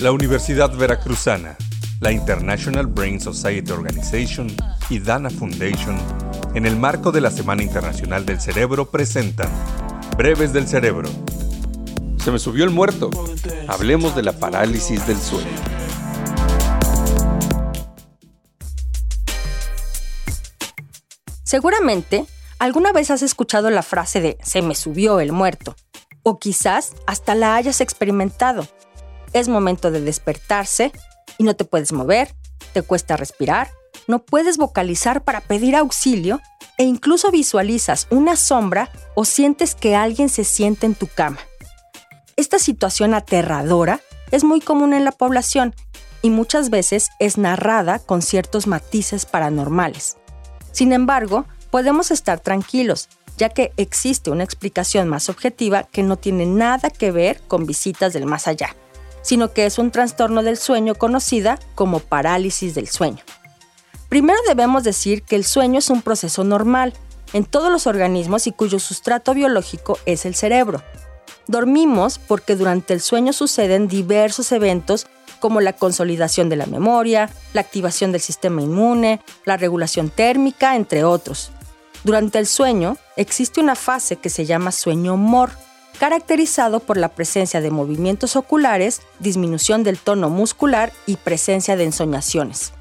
La Universidad Veracruzana, la International Brain Society Organization y Dana Foundation, en el marco de la Semana Internacional del Cerebro, presentan Breves del Cerebro. Se me subió el muerto. Hablemos de la parálisis del sueño. Seguramente, alguna vez has escuchado la frase de se me subió el muerto, o quizás hasta la hayas experimentado. Es momento de despertarse y no te puedes mover, te cuesta respirar, no puedes vocalizar para pedir auxilio e incluso visualizas una sombra o sientes que alguien se siente en tu cama. Esta situación aterradora es muy común en la población y muchas veces es narrada con ciertos matices paranormales. Sin embargo, podemos estar tranquilos, ya que existe una explicación más objetiva que no tiene nada que ver con visitas del más allá sino que es un trastorno del sueño conocida como parálisis del sueño. Primero debemos decir que el sueño es un proceso normal en todos los organismos y cuyo sustrato biológico es el cerebro. Dormimos porque durante el sueño suceden diversos eventos como la consolidación de la memoria, la activación del sistema inmune, la regulación térmica, entre otros. Durante el sueño existe una fase que se llama sueño mor, caracterizado por la presencia de movimientos oculares, disminución del tono muscular y presencia de ensoñaciones.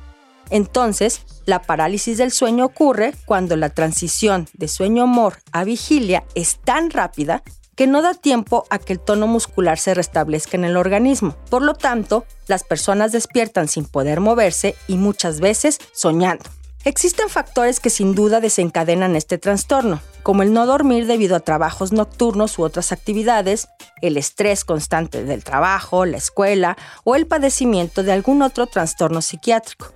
Entonces, la parálisis del sueño ocurre cuando la transición de sueño mor a vigilia es tan rápida que no da tiempo a que el tono muscular se restablezca en el organismo. Por lo tanto, las personas despiertan sin poder moverse y muchas veces soñando. Existen factores que sin duda desencadenan este trastorno, como el no dormir debido a trabajos nocturnos u otras actividades, el estrés constante del trabajo, la escuela o el padecimiento de algún otro trastorno psiquiátrico.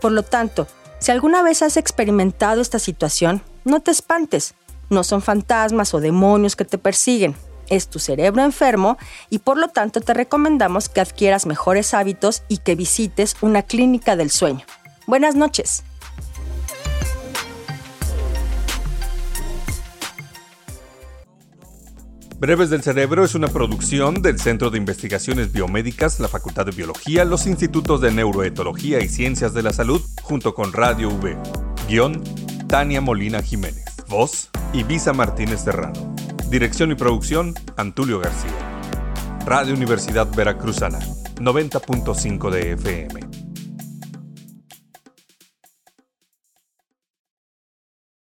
Por lo tanto, si alguna vez has experimentado esta situación, no te espantes. No son fantasmas o demonios que te persiguen. Es tu cerebro enfermo y por lo tanto te recomendamos que adquieras mejores hábitos y que visites una clínica del sueño. Buenas noches. Breves del Cerebro es una producción del Centro de Investigaciones Biomédicas, la Facultad de Biología, los Institutos de Neuroetología y Ciencias de la Salud, junto con Radio V. Guión, Tania Molina Jiménez. Voz, Ibiza Martínez Serrano. Dirección y producción, Antulio García. Radio Universidad Veracruzana, 90.5 de FM.